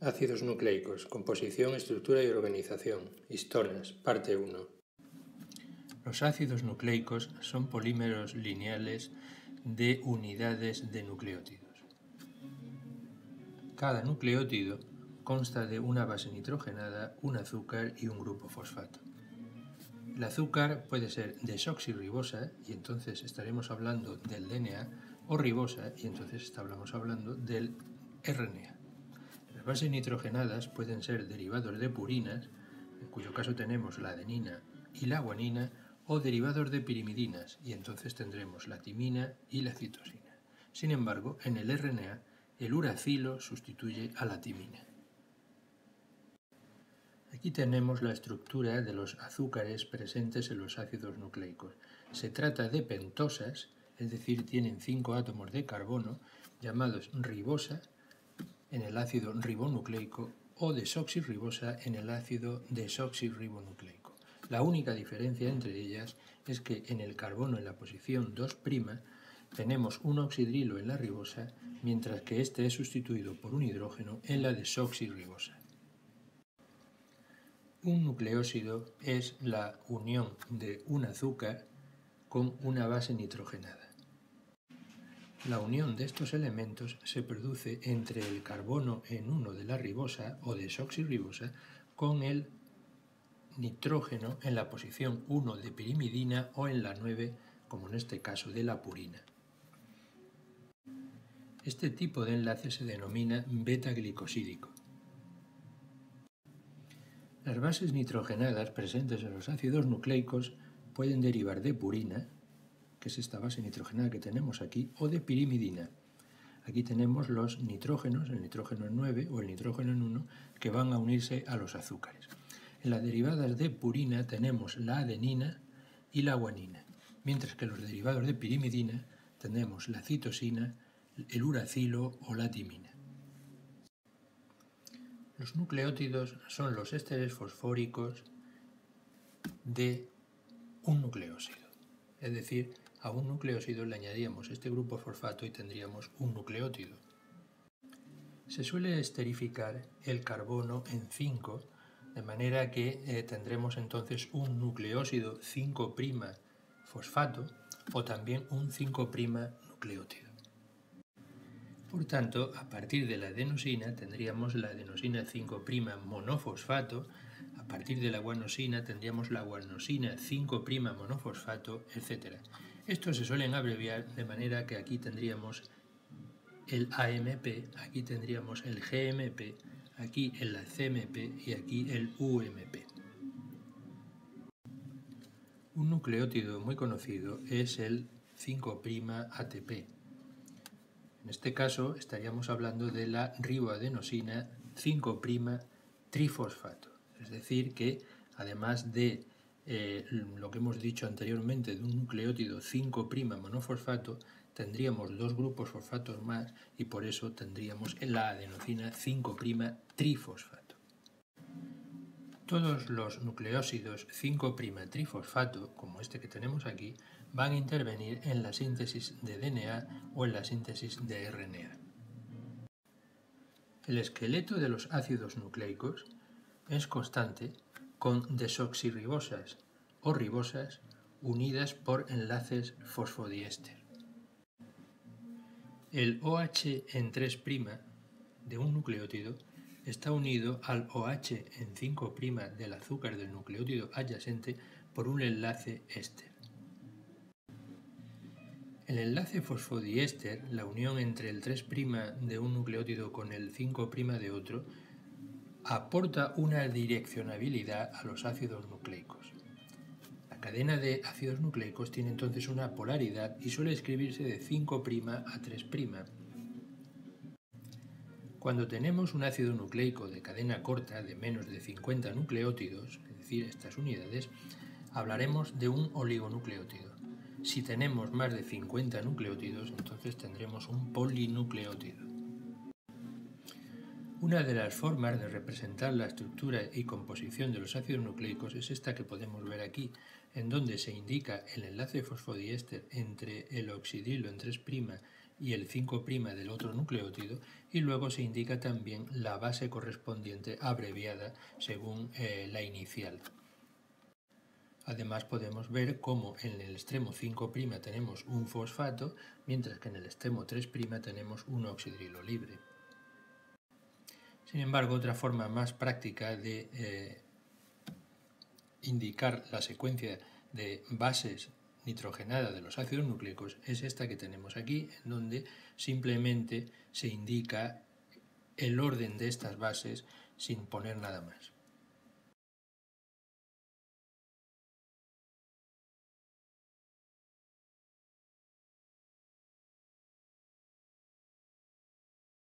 Ácidos nucleicos, composición, estructura y organización. Histonas, parte 1. Los ácidos nucleicos son polímeros lineales de unidades de nucleótidos. Cada nucleótido consta de una base nitrogenada, un azúcar y un grupo fosfato. El azúcar puede ser desoxirribosa y entonces estaremos hablando del DNA o ribosa y entonces estaremos hablando del RNA. Bases nitrogenadas pueden ser derivados de purinas, en cuyo caso tenemos la adenina y la guanina, o derivados de pirimidinas, y entonces tendremos la timina y la citosina. Sin embargo, en el RNA, el uracilo sustituye a la timina. Aquí tenemos la estructura de los azúcares presentes en los ácidos nucleicos. Se trata de pentosas, es decir, tienen cinco átomos de carbono, llamados ribosa, en el ácido ribonucleico o desoxirribosa en el ácido desoxirribonucleico. La única diferencia entre ellas es que en el carbono en la posición 2' tenemos un oxidrilo en la ribosa, mientras que este es sustituido por un hidrógeno en la desoxirribosa. Un nucleósido es la unión de un azúcar con una base nitrogenada. La unión de estos elementos se produce entre el carbono en 1 de la ribosa o desoxirribosa con el nitrógeno en la posición 1 de pirimidina o en la 9, como en este caso de la purina. Este tipo de enlace se denomina beta-glicosídico. Las bases nitrogenadas presentes en los ácidos nucleicos pueden derivar de purina, que es esta base nitrogenada que tenemos aquí, o de pirimidina. Aquí tenemos los nitrógenos, el nitrógeno en 9 o el nitrógeno en 1, que van a unirse a los azúcares. En las derivadas de purina tenemos la adenina y la guanina, mientras que en los derivados de pirimidina tenemos la citosina, el uracilo o la timina. Los nucleótidos son los ésteres fosfóricos de un nucleósido, es decir, a un nucleósido le añadíamos este grupo fosfato y tendríamos un nucleótido. Se suele esterificar el carbono en 5, de manera que eh, tendremos entonces un nucleósido 5' fosfato o también un 5' nucleótido. Por tanto, a partir de la adenosina tendríamos la adenosina 5' monofosfato, a partir de la guanosina tendríamos la guanosina 5' monofosfato, etc. Estos se suelen abreviar de manera que aquí tendríamos el AMP, aquí tendríamos el GMP, aquí el CMP y aquí el UMP. Un nucleótido muy conocido es el 5' ATP. En este caso estaríamos hablando de la riboadenosina 5' trifosfato, es decir que además de eh, lo que hemos dicho anteriormente de un nucleótido 5' monofosfato, tendríamos dos grupos fosfatos más y por eso tendríamos la adenosina 5' trifosfato. Todos los nucleósidos 5' trifosfato, como este que tenemos aquí, van a intervenir en la síntesis de DNA o en la síntesis de RNA. El esqueleto de los ácidos nucleicos es constante con desoxirribosas o ribosas unidas por enlaces fosfodiéster. El OH en 3' de un nucleótido está unido al OH en 5' del azúcar del nucleótido adyacente por un enlace éster. El enlace fosfodiéster, la unión entre el 3' de un nucleótido con el 5' de otro, aporta una direccionabilidad a los ácidos nucleicos. La cadena de ácidos nucleicos tiene entonces una polaridad y suele escribirse de 5' a 3'. Cuando tenemos un ácido nucleico de cadena corta de menos de 50 nucleótidos, es decir, estas unidades, hablaremos de un oligonucleótido. Si tenemos más de 50 nucleótidos, entonces tendremos un polinucleótido. Una de las formas de representar la estructura y composición de los ácidos nucleicos es esta que podemos ver aquí, en donde se indica el enlace fosfodiéster entre el oxidrilo en 3' y el 5' del otro nucleótido, y luego se indica también la base correspondiente abreviada según eh, la inicial. Además podemos ver cómo en el extremo 5' tenemos un fosfato, mientras que en el extremo 3' tenemos un oxidrilo libre. Sin embargo, otra forma más práctica de eh, indicar la secuencia de bases nitrogenadas de los ácidos nucleicos es esta que tenemos aquí, en donde simplemente se indica el orden de estas bases sin poner nada más.